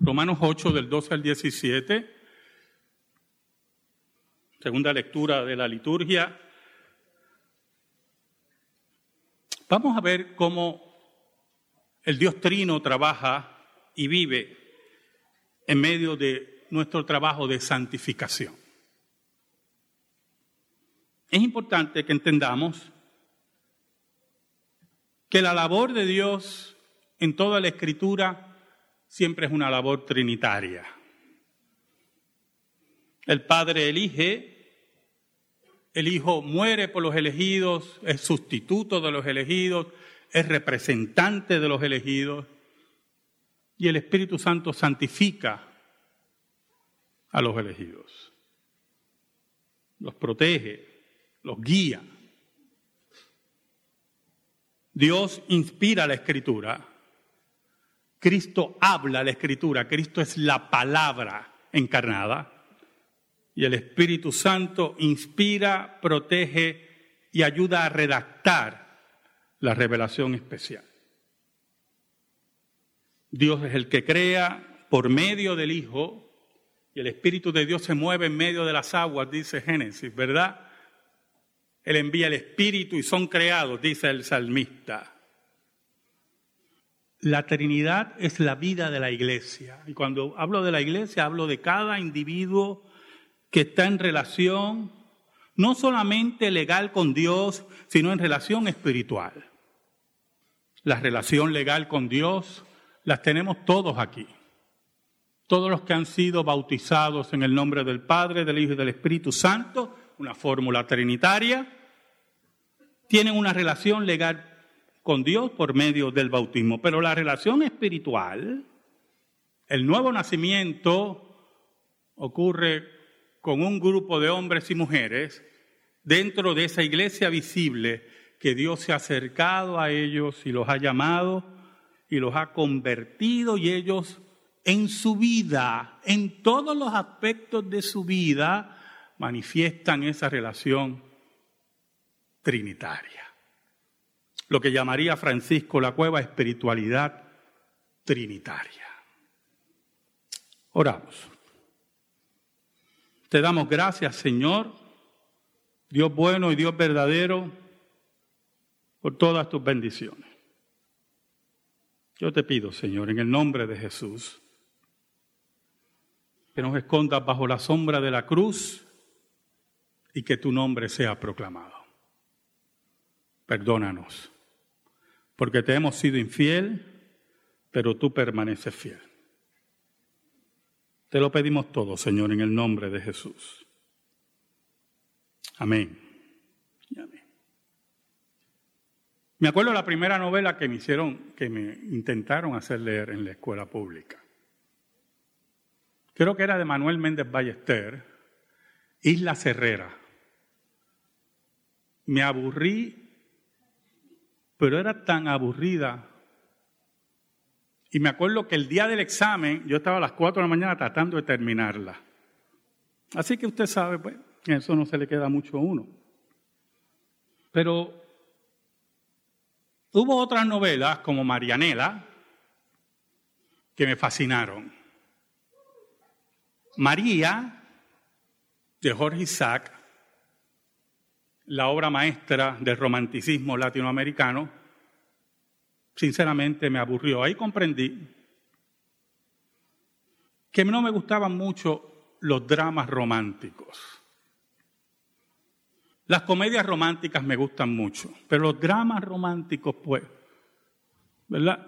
Romanos 8 del 12 al 17, segunda lectura de la liturgia. Vamos a ver cómo el Dios Trino trabaja y vive en medio de nuestro trabajo de santificación. Es importante que entendamos que la labor de Dios en toda la escritura siempre es una labor trinitaria. El Padre elige, el Hijo muere por los elegidos, es sustituto de los elegidos, es representante de los elegidos y el Espíritu Santo santifica a los elegidos, los protege, los guía. Dios inspira la escritura. Cristo habla la escritura. Cristo es la palabra encarnada. Y el Espíritu Santo inspira, protege y ayuda a redactar la revelación especial. Dios es el que crea por medio del Hijo y el Espíritu de Dios se mueve en medio de las aguas, dice Génesis, ¿verdad? Él envía el Espíritu y son creados, dice el salmista. La Trinidad es la vida de la iglesia. Y cuando hablo de la iglesia, hablo de cada individuo que está en relación, no solamente legal con Dios, sino en relación espiritual. La relación legal con Dios las tenemos todos aquí. Todos los que han sido bautizados en el nombre del Padre, del Hijo y del Espíritu Santo, una fórmula trinitaria, tienen una relación legal con Dios por medio del bautismo, pero la relación espiritual, el nuevo nacimiento ocurre con un grupo de hombres y mujeres dentro de esa iglesia visible que Dios se ha acercado a ellos y los ha llamado y los ha convertido y ellos en su vida, en todos los aspectos de su vida, manifiestan esa relación trinitaria. Lo que llamaría Francisco la cueva espiritualidad trinitaria. Oramos. Te damos gracias, Señor, Dios bueno y Dios verdadero, por todas tus bendiciones. Yo te pido, Señor, en el nombre de Jesús, que nos escondas bajo la sombra de la cruz y que tu nombre sea proclamado. Perdónanos, porque te hemos sido infiel, pero tú permaneces fiel. Te lo pedimos todo, Señor, en el nombre de Jesús. Amén. amén. Me acuerdo la primera novela que me hicieron, que me intentaron hacer leer en la escuela pública creo que era de Manuel Méndez Ballester, Isla Cerrera. Me aburrí, pero era tan aburrida. Y me acuerdo que el día del examen yo estaba a las 4 de la mañana tratando de terminarla. Así que usted sabe, pues, eso no se le queda mucho a uno. Pero hubo otras novelas como Marianela que me fascinaron. María, de Jorge Isaac, la obra maestra del romanticismo latinoamericano, sinceramente me aburrió. Ahí comprendí que no me gustaban mucho los dramas románticos. Las comedias románticas me gustan mucho, pero los dramas románticos, pues, ¿verdad?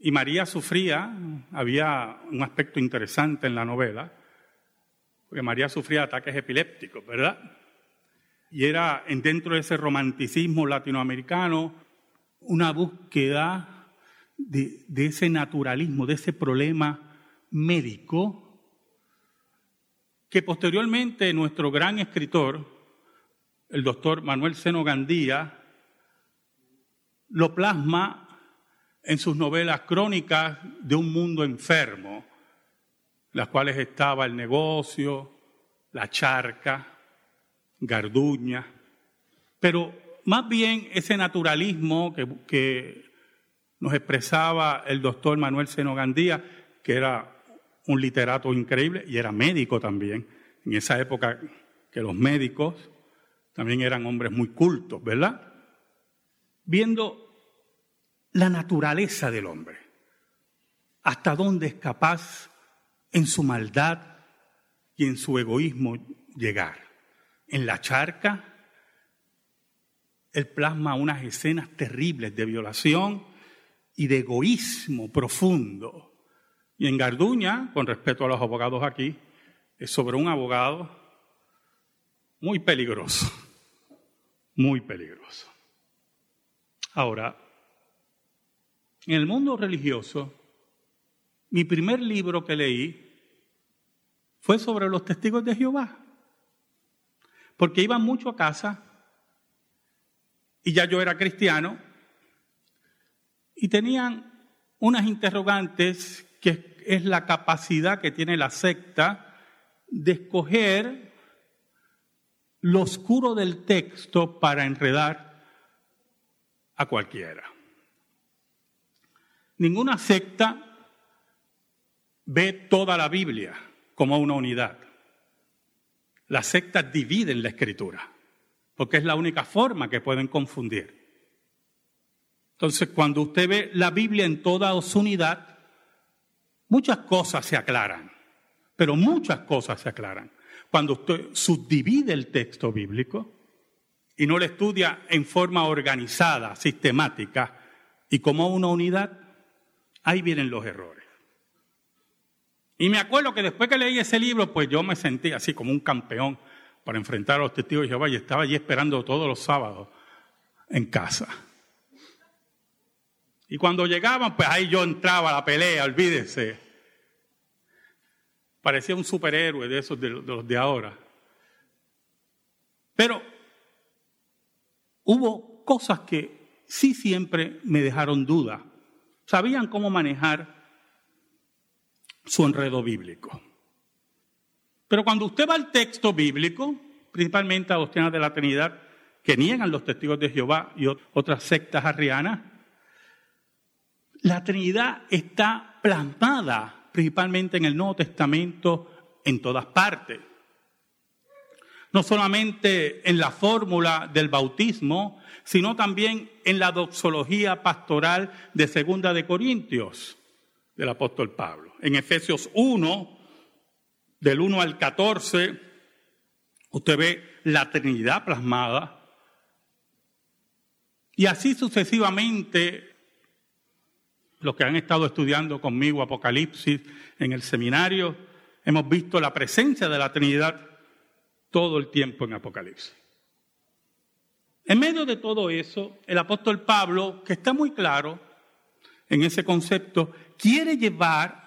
Y María sufría, había un aspecto interesante en la novela, porque María sufría ataques epilépticos, ¿verdad? Y era dentro de ese romanticismo latinoamericano una búsqueda de, de ese naturalismo, de ese problema médico, que posteriormente nuestro gran escritor, el doctor Manuel Seno Gandía, lo plasma en sus novelas crónicas de un mundo enfermo, las cuales estaba el negocio, la charca, Garduña, pero más bien ese naturalismo que, nos expresaba el doctor Manuel Seno Gandía, que era un literato increíble y era médico también. En esa época que los médicos también eran hombres muy cultos, ¿verdad? Viendo la naturaleza del hombre, hasta dónde es capaz en su maldad y en su egoísmo llegar. En la charca, él plasma unas escenas terribles de violación y de egoísmo profundo. Y en Garduña, con respeto a los abogados aquí, es sobre un abogado muy peligroso, muy peligroso. Ahora, en el mundo religioso, mi primer libro que leí fue sobre los testigos de Jehová, porque iban mucho a casa y ya yo era cristiano y tenían unas interrogantes que es la capacidad que tiene la secta de escoger lo oscuro del texto para enredar a cualquiera. Ninguna secta ve toda la Biblia como una unidad. Las sectas dividen la escritura, porque es la única forma que pueden confundir. Entonces, cuando usted ve la Biblia en toda su unidad, muchas cosas se aclaran, pero muchas cosas se aclaran. Cuando usted subdivide el texto bíblico y no lo estudia en forma organizada, sistemática y como una unidad, ahí vienen los errores. Y me acuerdo que después que leí ese libro, pues yo me sentí así como un campeón para enfrentar a los testigos de Jehová y estaba allí esperando todos los sábados en casa. Y cuando llegaban, pues ahí yo entraba a la pelea, olvídese. Parecía un superhéroe de esos de, los de ahora. Pero hubo cosas que sí siempre me dejaron duda. Sabían cómo manejar su enredo bíblico. Pero cuando usted va al texto bíblico, principalmente a los temas de la Trinidad, que niegan los testigos de Jehová y otras sectas arrianas, la Trinidad está plasmada principalmente en el Nuevo Testamento en todas partes. No solamente en la fórmula del bautismo, sino también en la doxología pastoral de Segunda de Corintios del apóstol Pablo. En Efesios 1, del 1 al 14, usted ve la Trinidad plasmada. Y así sucesivamente los que han estado estudiando conmigo Apocalipsis en el seminario, hemos visto la presencia de la Trinidad todo el tiempo en Apocalipsis. En medio de todo eso, el apóstol Pablo, que está muy claro en ese concepto, quiere llevar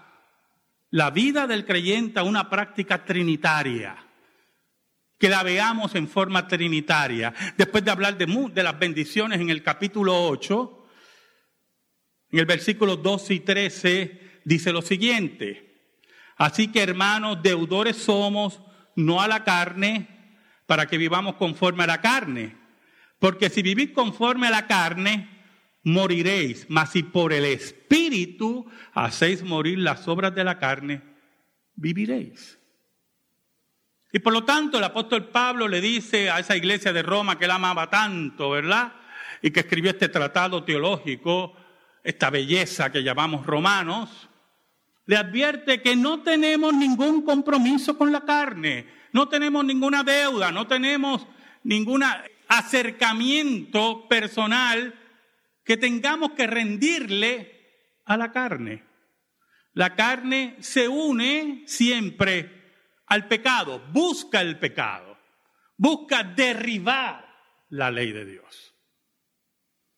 la vida del creyente a una práctica trinitaria, que la veamos en forma trinitaria. Después de hablar de, las bendiciones en el capítulo 8, en el versículo 12 y 13 dice lo siguiente, así que hermanos, deudores somos, no a la carne, para que vivamos conforme a la carne. Porque si vivís conforme a la carne, moriréis, mas si por el Espíritu hacéis morir las obras de la carne, viviréis. Y por lo tanto el apóstol Pablo le dice a esa iglesia de Roma que él amaba tanto, ¿verdad? Y que escribió este tratado teológico, esta belleza que llamamos romanos, le advierte que no tenemos ningún compromiso con la carne, no tenemos ninguna deuda, no tenemos ningún acercamiento personal que tengamos que rendirle a la carne. La carne se une siempre al pecado, busca el pecado, busca derribar la ley de Dios.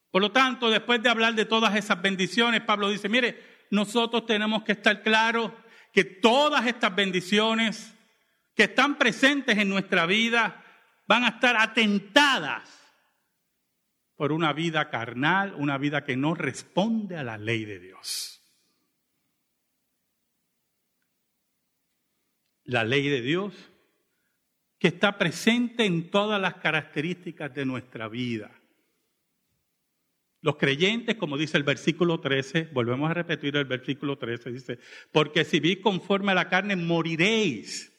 Por lo tanto, después de hablar de todas esas bendiciones, Pablo dice, mire, nosotros tenemos que estar claros que todas estas bendiciones que están presentes en nuestra vida van a estar atentadas por una vida carnal, una vida que no responde a la ley de Dios. La ley de Dios que está presente en todas las características de nuestra vida Los creyentes, como dice el versículo 13, volvemos a repetir el versículo 13, dice, porque si vivís conforme a la carne, moriréis.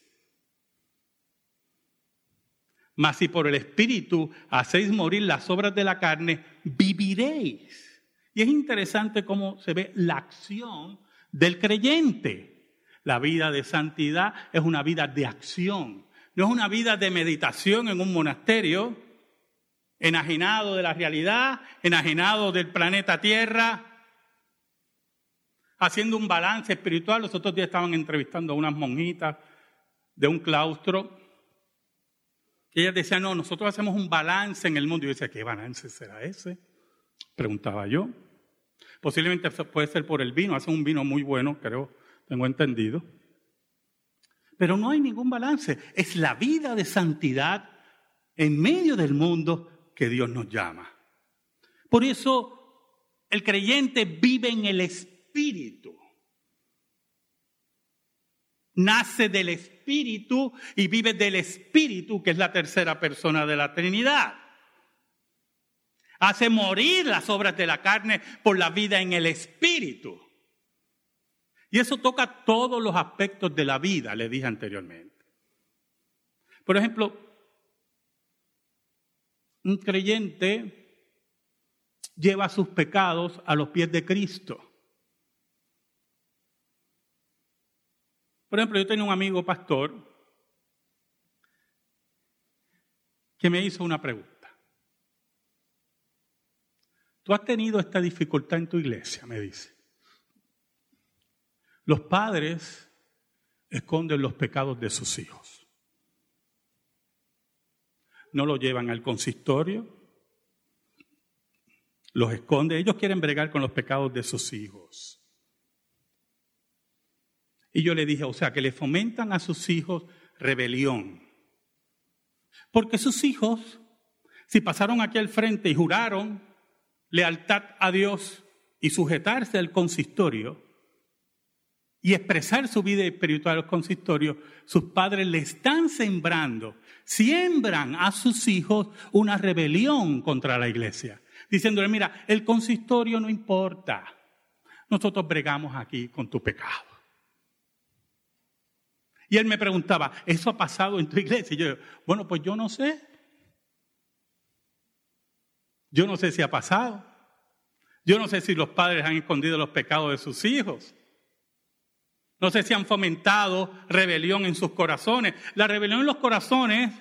Mas si por el Espíritu hacéis morir las obras de la carne, viviréis. Y es interesante cómo se ve la acción del creyente. La vida de santidad es una vida de acción, no es una vida de meditación en un monasterio, enajenado de la realidad, enajenado del planeta Tierra, haciendo un balance espiritual. Los otros días estaban entrevistando a unas monjitas de un claustro y ella decía, no, nosotros hacemos un balance en el mundo. Y yo decía, ¿qué balance será ese? Preguntaba yo. Posiblemente puede ser por el vino, hacen un vino muy bueno, creo, tengo entendido. Pero no hay ningún balance. Es la vida de santidad en medio del mundo que Dios nos llama. Por eso el creyente vive en el Espíritu nace del Espíritu y vive del Espíritu, que es la tercera persona de la Trinidad. Hace morir las obras de la carne por la vida en el Espíritu. Y eso toca todos los aspectos de la vida, le dije anteriormente. Por ejemplo, un creyente lleva sus pecados a los pies de Cristo. Por ejemplo, yo tenía un amigo pastor que me hizo una pregunta. Tú has tenido esta dificultad en tu iglesia, me dice. Los padres esconden los pecados de sus hijos. No los llevan al consistorio, los esconden. Ellos quieren bregar con los pecados de sus hijos. Y yo le dije, o sea, que le fomentan a sus hijos rebelión. Porque sus hijos, si pasaron aquí al frente y juraron lealtad a Dios y sujetarse al consistorio y expresar su vida espiritual al consistorio, sus padres le están sembrando, siembran a sus hijos una rebelión contra la iglesia, diciéndole, mira, el consistorio no importa, nosotros bregamos aquí con tu pecado. Y él me preguntaba, ¿eso ha pasado en tu iglesia? Y yo, bueno, pues yo no sé. Yo no sé si ha pasado. Yo no sé si los padres han escondido los pecados de sus hijos. No sé si han fomentado rebelión en sus corazones. La rebelión en los corazones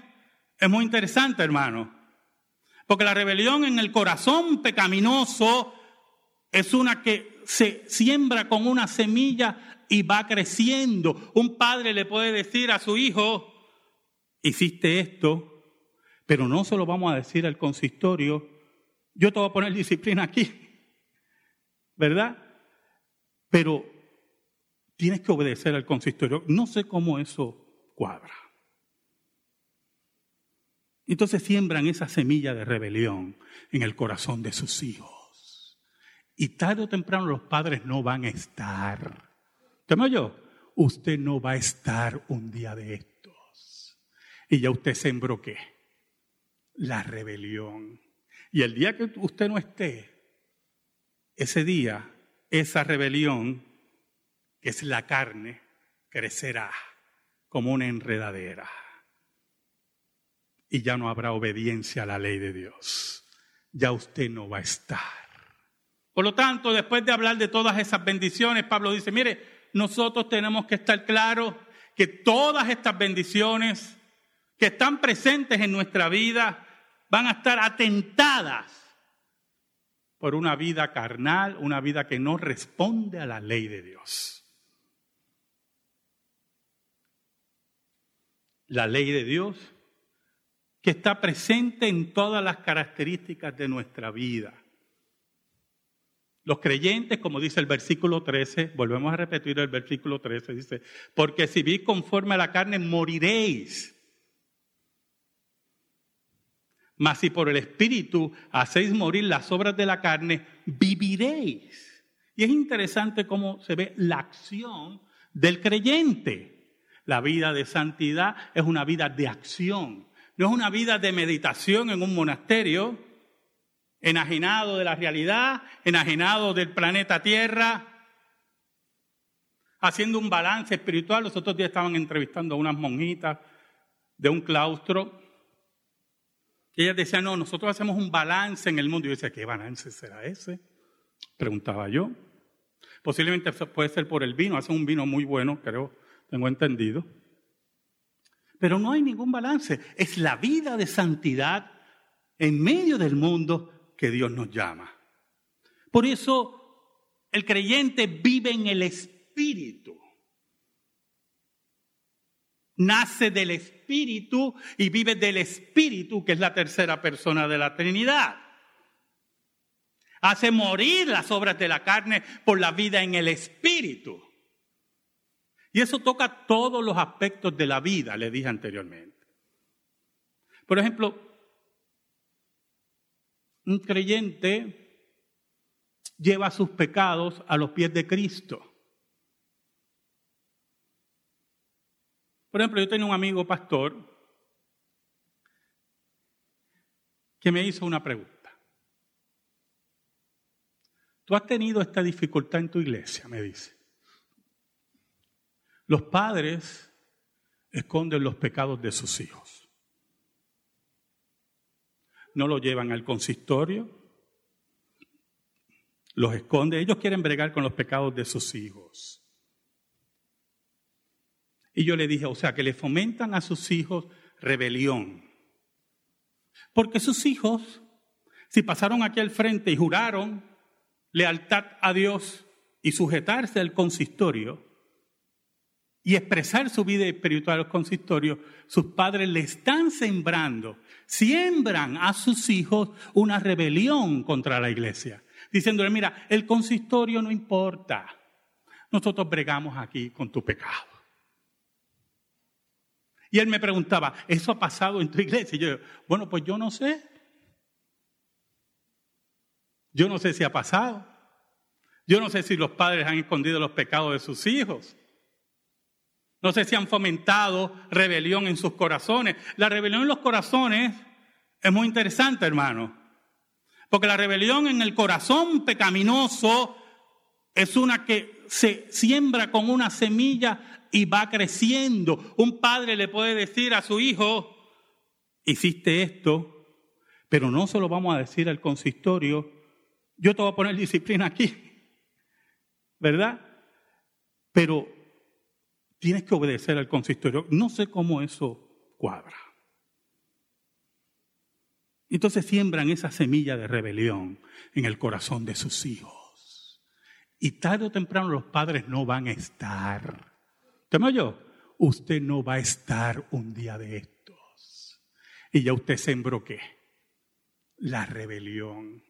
es muy interesante, hermano. Porque la rebelión en el corazón pecaminoso es una que se siembra con una semilla y va creciendo. Un padre le puede decir a su hijo, hiciste esto, pero no se lo vamos a decir al consistorio, yo te voy a poner disciplina aquí, ¿verdad? Pero tienes que obedecer al consistorio. No sé cómo eso cuadra. Entonces siembran esa semilla de rebelión en el corazón de sus hijos. Y tarde o temprano los padres no van a estar. ¿Usted yo? Usted no va a estar un día de estos. Y ya usted sembró qué? La rebelión. Y el día que usted no esté, ese día, esa rebelión, que es la carne, crecerá como una enredadera. Y ya no habrá obediencia a la ley de Dios. Ya usted no va a estar. Por lo tanto, después de hablar de todas esas bendiciones, Pablo dice, mire, nosotros tenemos que estar claros que todas estas bendiciones que están presentes en nuestra vida van a estar atentadas por una vida carnal, una vida que no responde a la ley de Dios. La ley de Dios que está presente en todas las características de nuestra vida. Los creyentes, como dice el versículo 13, volvemos a repetir el versículo 13, dice, porque si vi conforme a la carne, moriréis. Mas si por el Espíritu hacéis morir las obras de la carne, viviréis. Y es interesante cómo se ve la acción del creyente. La vida de santidad es una vida de acción, no es una vida de meditación en un monasterio, enajenado de la realidad, enajenado del planeta Tierra, haciendo un balance espiritual. Los otros días estaban entrevistando a unas monjitas de un claustro. Y ellas decían, no, nosotros hacemos un balance en el mundo. Y yo decía, ¿qué balance será ese? Preguntaba yo. Posiblemente puede ser por el vino, hacen un vino muy bueno, creo, tengo entendido. Pero no hay ningún balance. Es la vida de santidad en medio del mundo que Dios nos llama. Por eso el creyente vive en el Espíritu. Nace del Espíritu y vive del Espíritu, que es la tercera persona de la Trinidad. Hace morir las obras de la carne por la vida en el Espíritu. Y eso toca todos los aspectos de la vida, le dije anteriormente. Por ejemplo, un creyente lleva sus pecados a los pies de Cristo. Por ejemplo, yo tenía un amigo pastor que me hizo una pregunta. Tú has tenido esta dificultad en tu iglesia, me dice. Los padres esconden los pecados de sus hijos. No los llevan al consistorio, los esconden. Ellos quieren bregar con los pecados de sus hijos. Y yo le dije, o sea, que le fomentan a sus hijos rebelión. Porque sus hijos, si pasaron aquí al frente y juraron lealtad a Dios y sujetarse al consistorio y expresar su vida espiritual al consistorio, sus padres le están sembrando, siembran a sus hijos una rebelión contra la iglesia, diciéndole, mira, el consistorio no importa, nosotros bregamos aquí con tu pecado. Y él me preguntaba, ¿eso ha pasado en tu iglesia? Y yo, bueno, pues yo no sé. Yo no sé si ha pasado. Yo no sé si los padres han escondido los pecados de sus hijos. No sé si han fomentado rebelión en sus corazones. La rebelión en los corazones es muy interesante, hermano. Porque la rebelión en el corazón pecaminoso es una que se siembra con una semilla y va creciendo. Un padre le puede decir a su hijo, hiciste esto, pero no se lo vamos a decir al consistorio yo te voy a poner disciplina aquí, ¿verdad? Pero tienes que obedecer al consistorio. No sé cómo eso cuadra. Entonces siembran esa semilla de rebelión en el corazón de sus hijos. Y tarde o temprano los padres no van a estar. ¿Te me oyó? Usted no va a estar un día de estos. Y ya usted sembró qué? La rebelión.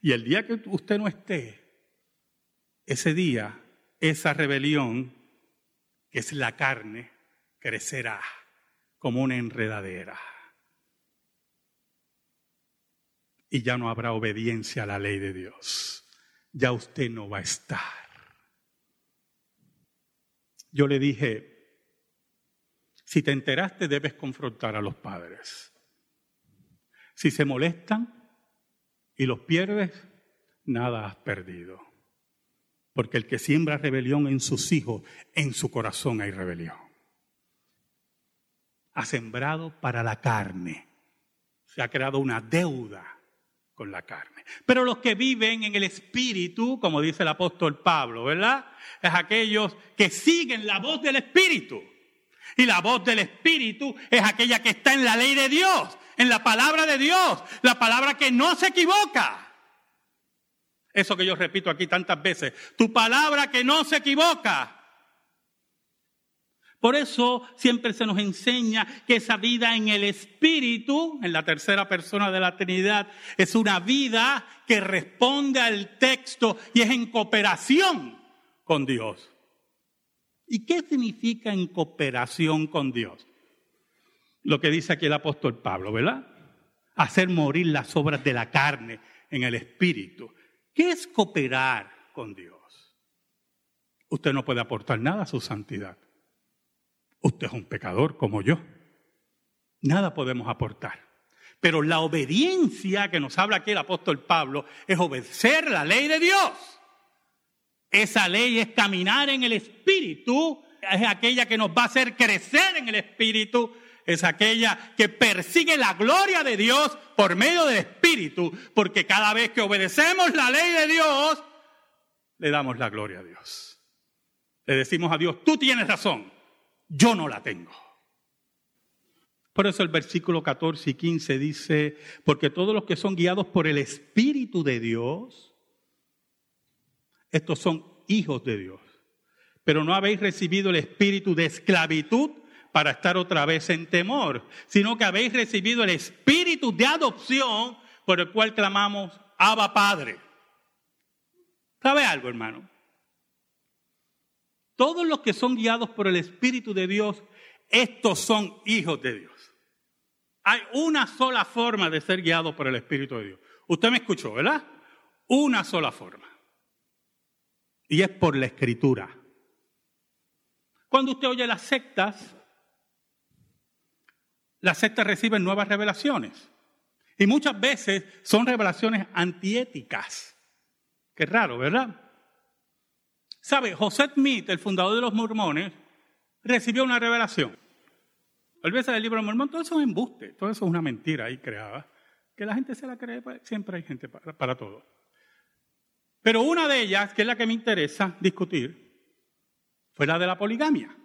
Y el día que usted no esté, ese día, esa rebelión, que es la carne, crecerá como una enredadera. Y ya no habrá obediencia a la ley de Dios. Ya usted no va a estar. Yo le dije, si te enteraste debes confrontar a los padres. Si se molestan, y los pierdes, nada has perdido. Porque el que siembra rebelión en sus hijos, en su corazón hay rebelión. Ha sembrado para la carne. Se ha creado una deuda con la carne. Pero los que viven en el Espíritu, como dice el apóstol Pablo, ¿verdad? Es aquellos que siguen la voz del Espíritu. Y la voz del Espíritu es aquella que está en la ley de Dios, en la palabra de Dios, la palabra que no se equivoca. Eso que yo repito aquí tantas veces, tu palabra que no se equivoca. Por eso siempre se nos enseña que esa vida en el Espíritu, en la tercera persona de la Trinidad, es una vida que responde al texto y es en cooperación con Dios. ¿Y qué significa en cooperación con Dios? Lo que dice aquí el apóstol Pablo, ¿verdad? Hacer morir las obras de la carne en el espíritu. ¿Qué es cooperar con Dios? Usted no puede aportar nada a su santidad. Usted es un pecador como yo. Nada podemos aportar. Pero la obediencia que nos habla aquí el apóstol Pablo es obedecer la ley de Dios. Esa ley es caminar en el Espíritu, es aquella que nos va a hacer crecer en el Espíritu, es aquella que persigue la gloria de Dios por medio del Espíritu, porque cada vez que obedecemos la ley de Dios, le damos la gloria a Dios. Le decimos a Dios, tú tienes razón, yo no la tengo. Por eso el versículo 14 y 15 dice, porque todos los que son guiados por el Espíritu de Dios, estos son hijos de Dios. Pero no habéis recibido el espíritu de esclavitud para estar otra vez en temor, sino que habéis recibido el espíritu de adopción por el cual clamamos, Abba Padre. ¿Sabe algo, hermano? Todos los que son guiados por el Espíritu de Dios, estos son hijos de Dios. Hay una sola forma de ser guiado por el Espíritu de Dios. Usted me escuchó, ¿verdad? Una sola forma. Y es por la Escritura. Cuando usted oye las sectas, las sectas reciben nuevas revelaciones. Y muchas veces son revelaciones antiéticas. Qué raro, ¿verdad? ¿Sabe? José Smith, el fundador de los mormones, recibió una revelación. Olvídese del libro Mormón, todo eso es embuste, todo eso es una mentira ahí creada. Que la gente se la cree, pues, siempre hay gente para, para todo. Pero una de ellas, que es la que me interesa discutir, fue la de la poligamia.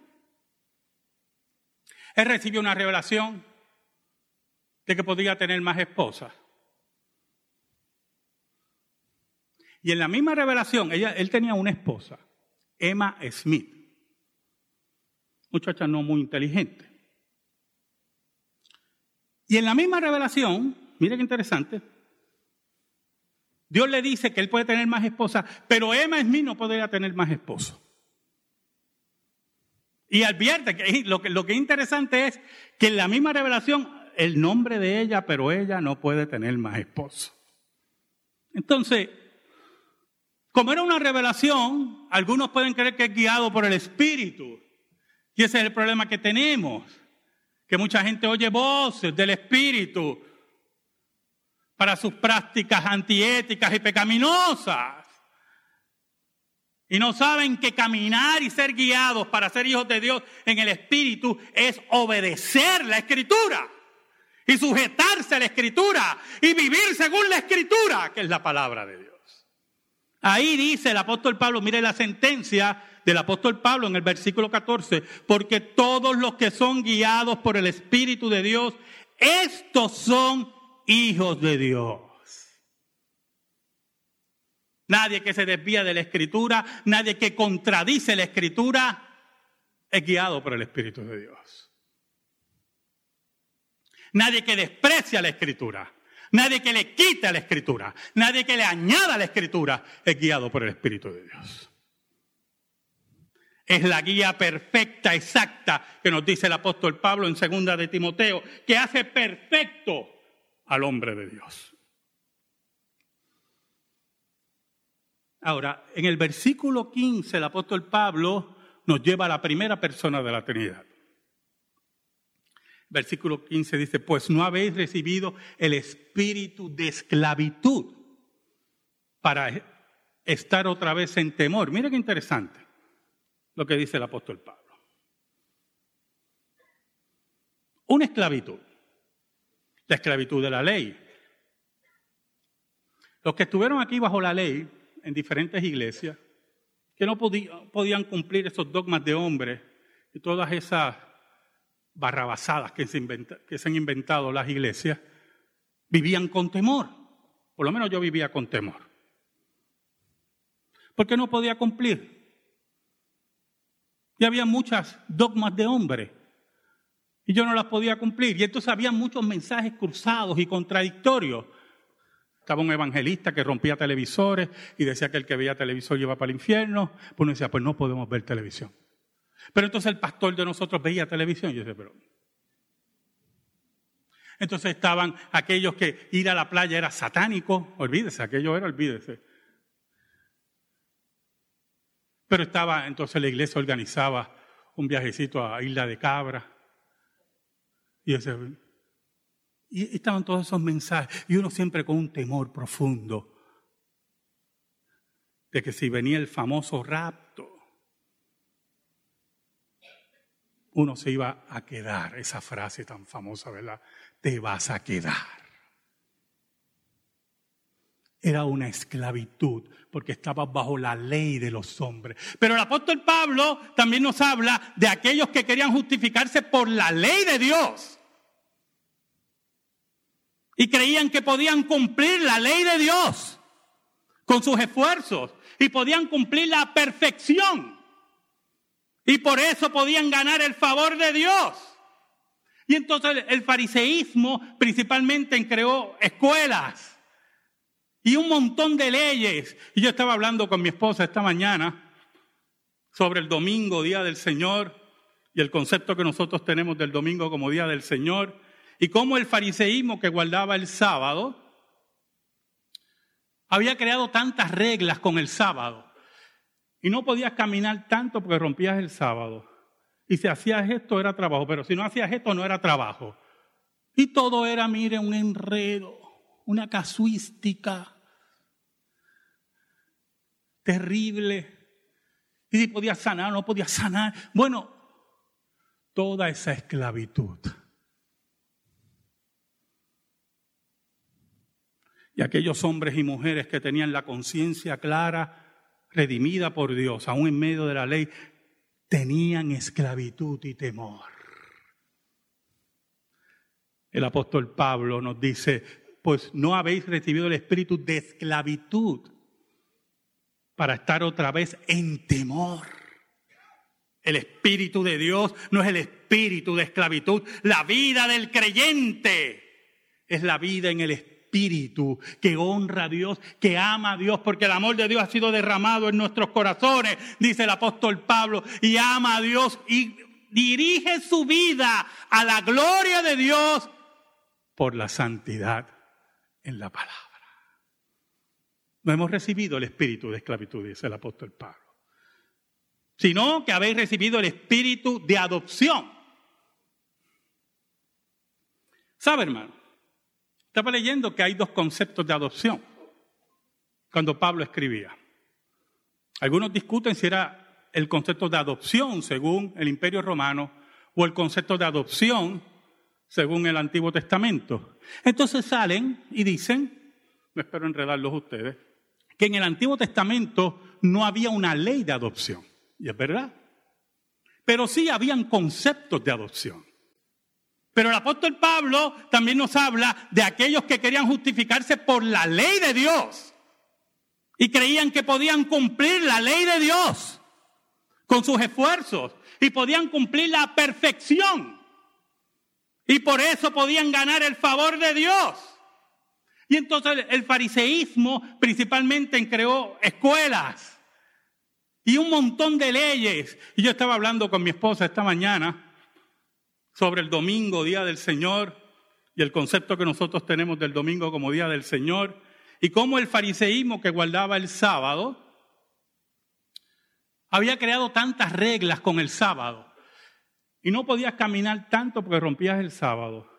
Él recibió una revelación que podía tener más esposas. Y en la misma revelación, ella, él tenía una esposa, Emma Smith, muchacha no muy inteligente. Y en la misma revelación, mire qué interesante, Dios le dice que él puede tener más esposas, pero Emma Smith no podría tener más esposos. Y advierte que lo, que lo que es interesante es que en la misma revelación el nombre de ella, pero ella no puede tener más esposo. Entonces, como era una revelación, algunos pueden creer que es guiado por el Espíritu. Y ese es el problema que tenemos, que mucha gente oye voces del Espíritu para sus prácticas antiéticas y pecaminosas. Y no saben que caminar y ser guiados para ser hijos de Dios en el Espíritu es obedecer la Escritura y sujetarse a la escritura y vivir según la escritura, que es la palabra de Dios. Ahí dice el apóstol Pablo, mire la sentencia del apóstol Pablo en el versículo 14, porque todos los que son guiados por el Espíritu de Dios, estos son hijos de Dios. Nadie que se desvía de la escritura, nadie que contradice la escritura, es guiado por el Espíritu de Dios. Nadie que desprecia la escritura. Nadie que le quite a la escritura. Nadie que le añada a la escritura es guiado por el Espíritu de Dios. Es la guía perfecta, exacta, que nos dice el apóstol Pablo en segunda de Timoteo, que hace perfecto al hombre de Dios. Ahora, en el versículo 15, el apóstol Pablo nos lleva a la primera persona de la Trinidad versículo 15 dice, pues no habéis recibido el espíritu de esclavitud para estar otra vez en temor. Mira qué interesante lo que dice el apóstol Pablo. Una esclavitud, la esclavitud de la ley. Los que estuvieron aquí bajo la ley en diferentes iglesias, que no podían cumplir esos dogmas de hombre y todas esas barrabasadas que se, que se han inventado las iglesias, vivían con temor. Por lo menos yo vivía con temor. Porque no podía cumplir. Y había muchas dogmas de hombre. Y yo no las podía cumplir. Y entonces había muchos mensajes cruzados y contradictorios. Estaba un evangelista que rompía televisores y decía que el que veía televisor iba para el infierno. Pues uno decía, pues no podemos ver televisión. Pero entonces el pastor de nosotros veía televisión y yo decía, pero... Entonces estaban aquellos que ir a la playa era satánico, olvídese, aquello era, olvídese. Pero estaba, entonces la iglesia organizaba un viajecito a Isla de Cabra. Y Y estaban todos esos mensajes. Y uno siempre con un temor profundo de que si venía el famoso rapto, uno se iba a quedar, esa frase tan famosa, ¿verdad? Te vas a quedar. Era una esclavitud, porque estaba bajo la ley de los hombres. Pero el apóstol Pablo también nos habla de aquellos que querían justificarse por la ley de Dios. Y creían que podían cumplir la ley de Dios con sus esfuerzos y podían cumplir la perfección. Y por eso podían ganar el favor de Dios. Y entonces el fariseísmo principalmente creó escuelas y un montón de leyes. Y yo estaba hablando con mi esposa esta mañana sobre el domingo, Día del Señor, y el concepto que nosotros tenemos del domingo como Día del Señor, y cómo el fariseísmo que guardaba el sábado había creado tantas reglas con el sábado. Y no podías caminar tanto porque rompías el sábado. Y si hacías esto era trabajo, pero si no hacías esto no era trabajo. Y todo era, mire, un enredo una casuística terrible. Y si podía sanar no podía sanar. Bueno, toda esa esclavitud. Y aquellos hombres y mujeres que tenían la conciencia clara, redimida por Dios, aún en medio de la ley, tenían esclavitud y temor. El apóstol Pablo nos dice, pues no habéis recibido el espíritu de esclavitud para estar otra vez en temor. El espíritu de Dios no es el espíritu de esclavitud. La vida del creyente es la vida en el espíritu que honra a Dios, que ama a Dios, porque el amor de Dios ha sido derramado en nuestros corazones, dice el apóstol Pablo, y ama a Dios y dirige su vida a la gloria de Dios por la santidad en la palabra. No hemos recibido el espíritu de esclavitud, dice el apóstol Pablo, sino que habéis recibido el espíritu de adopción. ¿Sabe, hermano? Estaba leyendo que hay dos conceptos de adopción cuando Pablo escribía. Algunos discuten si era el concepto de adopción según el imperio romano o el concepto de adopción según el Antiguo Testamento. Entonces salen y dicen, no espero enredarlos ustedes, que en el Antiguo Testamento no había una ley de adopción. Y es verdad. Pero sí habían conceptos de adopción. Pero el apóstol Pablo también nos habla de aquellos que querían justificarse por la ley de Dios. Y creían que podían cumplir la ley de Dios con sus esfuerzos. Y podían cumplir la perfección y por eso podían ganar el favor de Dios. Y entonces el fariseísmo principalmente creó escuelas y un montón de leyes. Y yo estaba hablando con mi esposa esta mañana sobre el domingo, Día del Señor, y el concepto que nosotros tenemos del domingo como Día del Señor, y cómo el fariseísmo que guardaba el sábado había creado tantas reglas con el sábado. Y no podías caminar tanto porque rompías el sábado.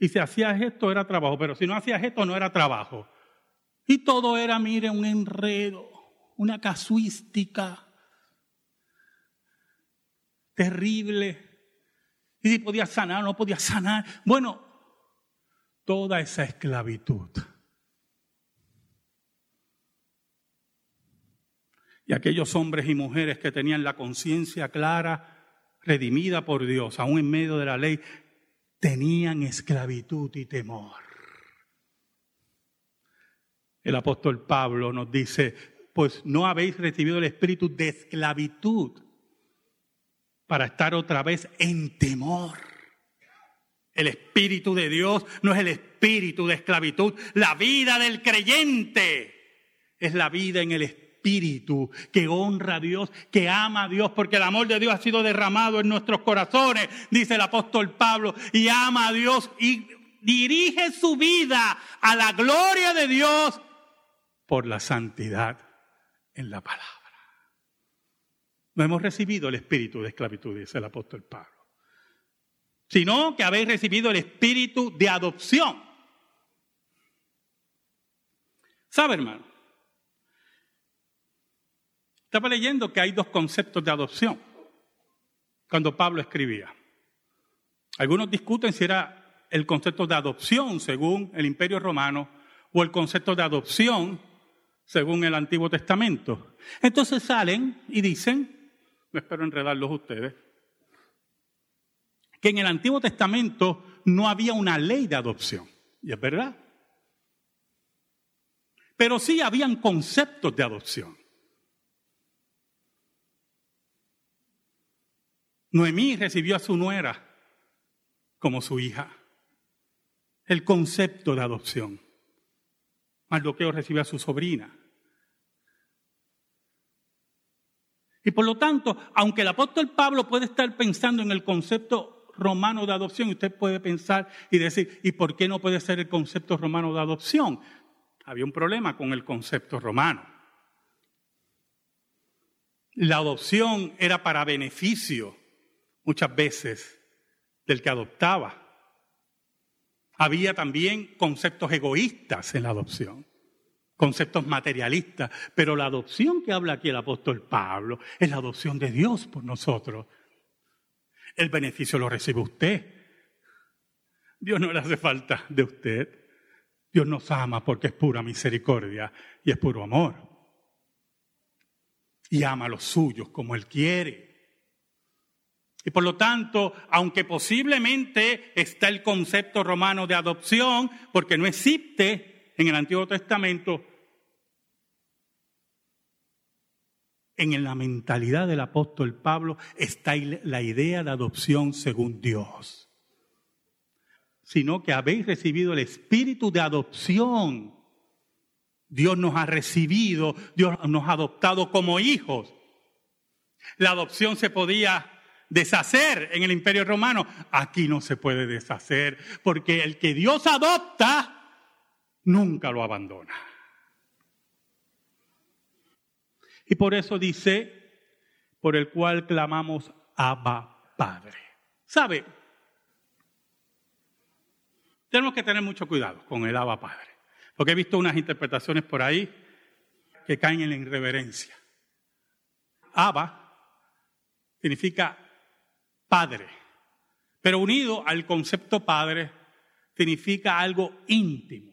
Y si hacías esto era trabajo, pero si no hacías esto no era trabajo. Y todo era, mire, un enredo, una casuística terrible. Y si podías sanar o no podías sanar. Bueno, toda esa esclavitud. Y aquellos hombres y mujeres que tenían la conciencia clara redimida por Dios, aún en medio de la ley, tenían esclavitud y temor. El apóstol Pablo nos dice, pues no habéis recibido el espíritu de esclavitud para estar otra vez en temor. El espíritu de Dios no es el espíritu de esclavitud. La vida del creyente es la vida en el espíritu que honra a Dios, que ama a Dios, porque el amor de Dios ha sido derramado en nuestros corazones, dice el apóstol Pablo, y ama a Dios y dirige su vida a la gloria de Dios por la santidad en la palabra. No hemos recibido el espíritu de esclavitud, dice el apóstol Pablo, sino que habéis recibido el espíritu de adopción. ¿Sabe, hermano? Estaba leyendo que hay dos conceptos de adopción cuando Pablo escribía. Algunos discuten si era el concepto de adopción según el Imperio Romano o el concepto de adopción según el Antiguo Testamento. Entonces salen y dicen, no espero enredarlos ustedes, que en el Antiguo Testamento no había una ley de adopción. Y es verdad. Pero sí habían conceptos de adopción. Noemí recibió a su nuera como su hija. El concepto de adopción. Mardoqueo recibió a su sobrina. Y por lo tanto, aunque el apóstol Pablo puede estar pensando en el concepto romano de adopción, usted puede pensar y decir, ¿y por qué no puede ser el concepto romano de adopción? Había un problema con el concepto romano. La adopción era para beneficio muchas veces del que adoptaba. Había también conceptos egoístas en la adopción, conceptos materialistas, pero la adopción que habla aquí el apóstol Pablo es la adopción de Dios por nosotros. El beneficio lo recibe usted. Dios no le hace falta de usted. Dios nos ama porque es pura misericordia y es puro amor. Y ama a los suyos como Él quiere. Y por lo tanto, aunque posiblemente está el concepto romano de adopción, porque no existe en el Antiguo Testamento, en la mentalidad del apóstol Pablo está la idea de adopción según Dios, sino que habéis recibido el espíritu de adopción. Dios nos ha recibido, Dios nos ha adoptado como hijos. La adopción se podía deshacer en el imperio romano. Aquí no se puede deshacer, porque el que Dios adopta nunca lo abandona. Y por eso dice, por el cual clamamos Abba Padre. ¿Sabe? Tenemos que tener mucho cuidado con el Abba Padre, porque he visto unas interpretaciones por ahí que caen en la irreverencia. Abba significa padre, pero unido al concepto padre significa algo íntimo.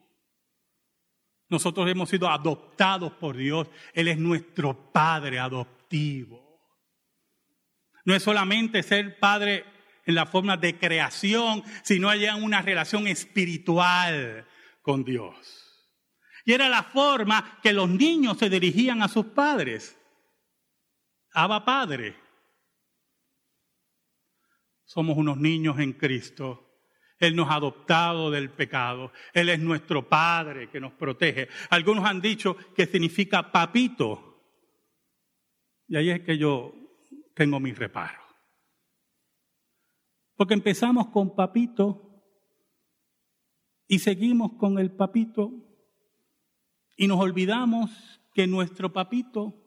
Nosotros hemos sido adoptados por Dios. Él es nuestro Padre adoptivo. No es solamente ser Padre en la forma de creación, sino en una relación espiritual con Dios. Y era la forma que los niños se dirigían a sus padres. Abba Padre. Somos unos niños en Cristo él nos ha adoptado del pecado. Él es nuestro Padre que nos protege. Algunos han dicho que significa papito. Y ahí es que yo tengo mi reparo. Porque empezamos con papito y seguimos con el papito y nos olvidamos que nuestro papito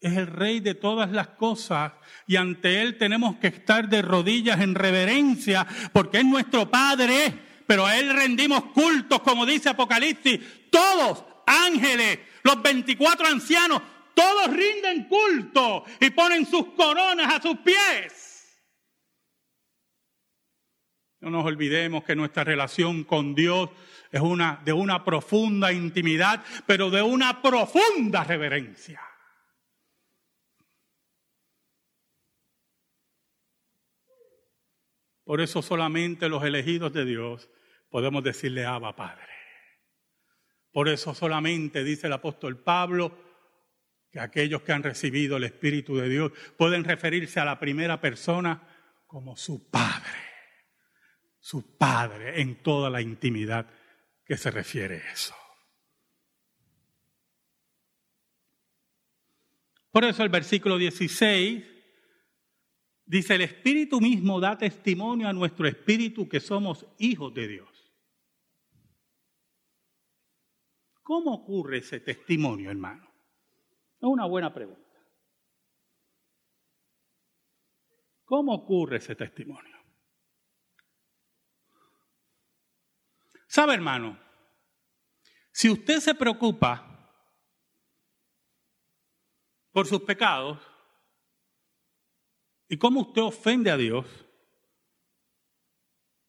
es el rey de todas las cosas y ante Él tenemos que estar de rodillas en reverencia porque es nuestro Padre, pero a Él rendimos cultos, como dice Apocalipsis, todos, ángeles, los 24 ancianos, todos rinden culto y ponen sus coronas a sus pies. No nos olvidemos que nuestra relación con Dios es una de una profunda intimidad, pero de una profunda reverencia. Por eso solamente los elegidos de Dios podemos decirle Abba Padre. Por eso solamente dice el apóstol Pablo que aquellos que han recibido el Espíritu de Dios pueden referirse a la primera persona como su Padre. Su Padre en toda la intimidad que se refiere a eso. Por eso el versículo 16 Dice, el Espíritu mismo da testimonio a nuestro Espíritu que somos hijos de Dios. ¿Cómo ocurre ese testimonio, hermano? Es una buena pregunta. ¿Cómo ocurre ese testimonio? ¿Sabe, hermano? Si usted se preocupa por sus pecados, y cómo usted ofende a Dios,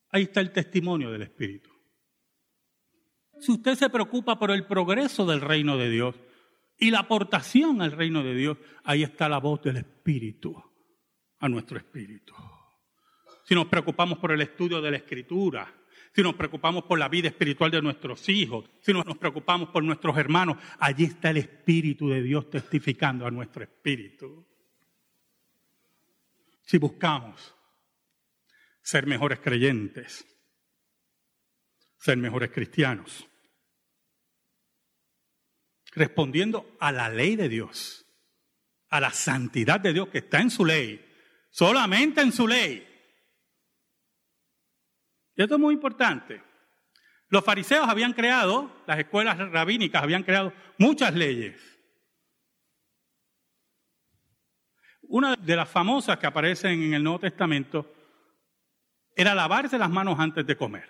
ahí está el testimonio del Espíritu. Si usted se preocupa por el progreso del reino de Dios y la aportación al reino de Dios, ahí está la voz del Espíritu a nuestro espíritu. Si nos preocupamos por el estudio de la Escritura, si nos preocupamos por la vida espiritual de nuestros hijos, si nos preocupamos por nuestros hermanos, allí está el Espíritu de Dios testificando a nuestro espíritu. Si buscamos ser mejores creyentes, ser mejores cristianos, respondiendo a la ley de Dios, a la santidad de Dios que está en su ley, solamente en su ley, y esto es muy importante. Los fariseos habían creado, las escuelas rabínicas habían creado muchas leyes. Una de las famosas que aparecen en el Nuevo Testamento era lavarse las manos antes de comer.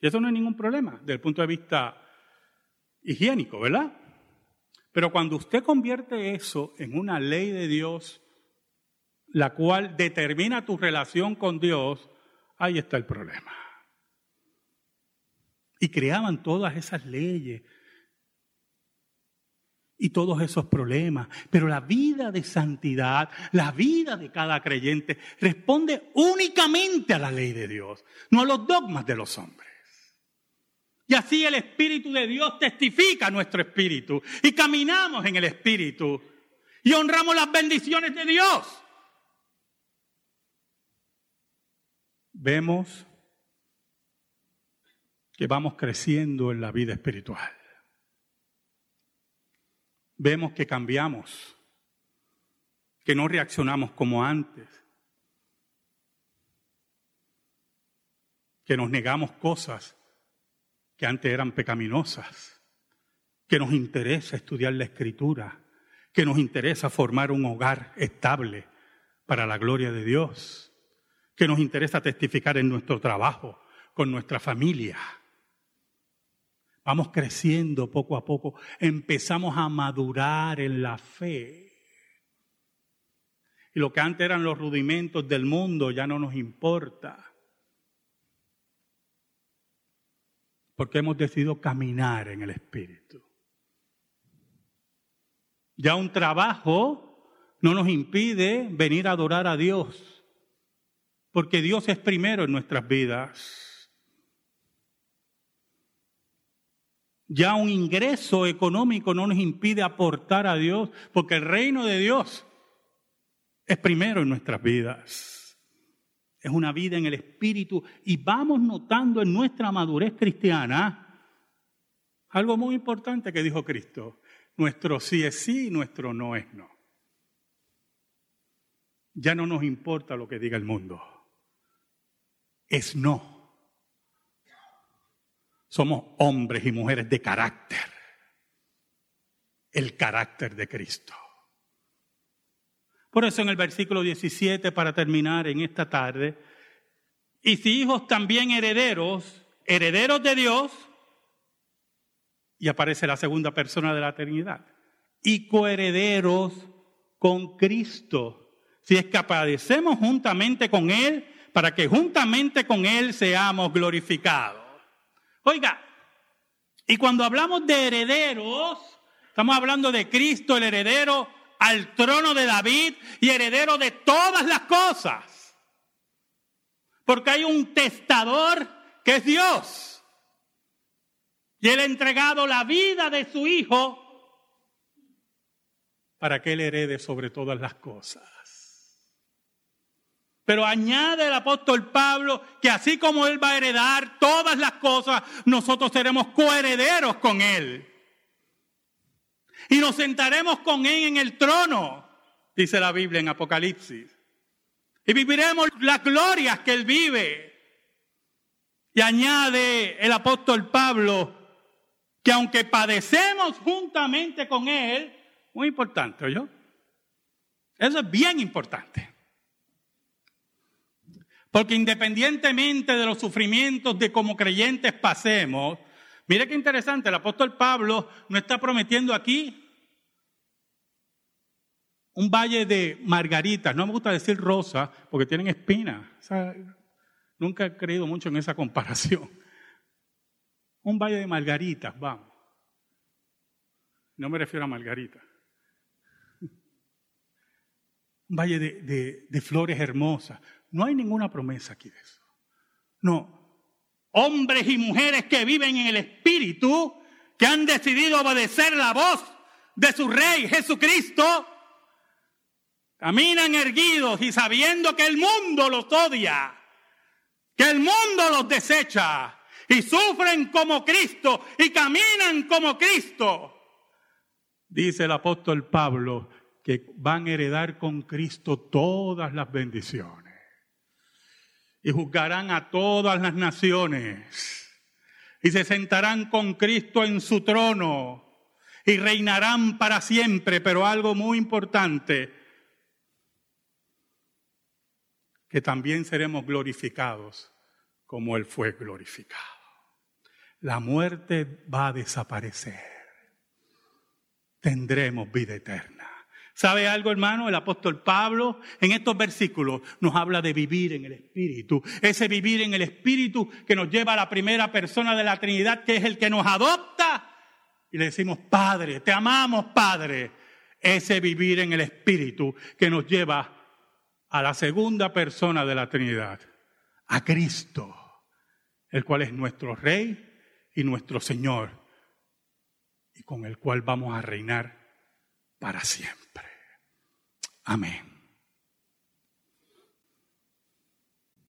Y eso no es ningún problema desde el punto de vista higiénico, ¿verdad? Pero cuando usted convierte eso en una ley de Dios, la cual determina tu relación con Dios, ahí está el problema y creaban todas esas leyes y todos esos problemas. Pero la vida de santidad, la vida de cada creyente responde únicamente a la ley de Dios, no a los dogmas de los hombres. Y así el Espíritu de Dios testifica nuestro espíritu y caminamos en el Espíritu y honramos las bendiciones de Dios. Vemos que vamos creciendo en la vida espiritual. Vemos que cambiamos, que no reaccionamos como antes, que nos negamos cosas que antes eran pecaminosas, que nos interesa estudiar la escritura, que nos interesa formar un hogar estable para la gloria de Dios, que nos interesa testificar en nuestro trabajo, con nuestra familia Vamos creciendo poco a poco, empezamos a madurar en la fe. Y lo que antes eran los rudimentos del mundo ya no nos importa. Porque hemos decidido caminar en el Espíritu. Ya un trabajo no nos impide venir a adorar a Dios. Porque Dios es primero en nuestras vidas. Ya un ingreso económico no nos impide aportar a Dios, porque el reino de Dios es primero en nuestras vidas. Es una vida en el Espíritu y vamos notando en nuestra madurez cristiana algo muy importante que dijo Cristo. Nuestro sí es sí, nuestro no es no. Ya no nos importa lo que diga el mundo. Es no. Somos hombres y mujeres de carácter. El carácter de Cristo. Por eso en el versículo 17, para terminar en esta tarde, y si hijos también herederos, herederos de Dios, y aparece la segunda persona de la eternidad, y coherederos con Cristo, si es que padecemos juntamente con Él, para que juntamente con Él seamos glorificados. Oiga, y cuando hablamos de herederos, estamos hablando de Cristo, el heredero al trono de David y heredero de todas las cosas. Porque hay un testador que es Dios. Y él ha entregado la vida de su hijo para que él herede sobre todas las cosas. Pero añade el apóstol Pablo que así como Él va a heredar todas las cosas, nosotros seremos coherederos con Él. Y nos sentaremos con Él en el trono, dice la Biblia en Apocalipsis. Y viviremos las glorias que Él vive. Y añade el apóstol Pablo que aunque padecemos juntamente con Él, muy importante, ¿oyó? Eso es bien importante. Porque independientemente de los sufrimientos de como creyentes pasemos, mire qué interesante, el apóstol Pablo no está prometiendo aquí un valle de margaritas. No me gusta decir rosa porque tienen espinas. nunca he creído mucho en esa comparación. Un valle de margaritas, vamos. No me refiero a margaritas. Un valle de flores hermosas. No hay ninguna promesa aquí de eso. No. Hombres y mujeres que viven en el Espíritu, que han decidido obedecer la voz de su Rey Jesucristo, caminan erguidos y sabiendo que el mundo los odia, que el mundo los desecha y sufren como Cristo y caminan como Cristo. Dice el apóstol Pablo que van a heredar con Cristo todas las bendiciones y juzgarán a todas las naciones y se sentarán con Cristo en su trono y reinarán para siempre. Pero algo muy importante, que también seremos glorificados como Él fue glorificado. La muerte va a desaparecer. Tendremos vida eterna. ¿Sabe algo, hermano? El apóstol Pablo en estos versículos nos habla de vivir en el Espíritu. Ese vivir en el Espíritu que nos lleva a la primera persona de la Trinidad, que es el que nos adopta. Y le decimos, Padre, te amamos, Padre. Ese vivir en el Espíritu que nos lleva a la segunda persona de la Trinidad, a Cristo, el cual es nuestro Rey y nuestro Señor, y con el cual vamos a reinar para siempre. Amén.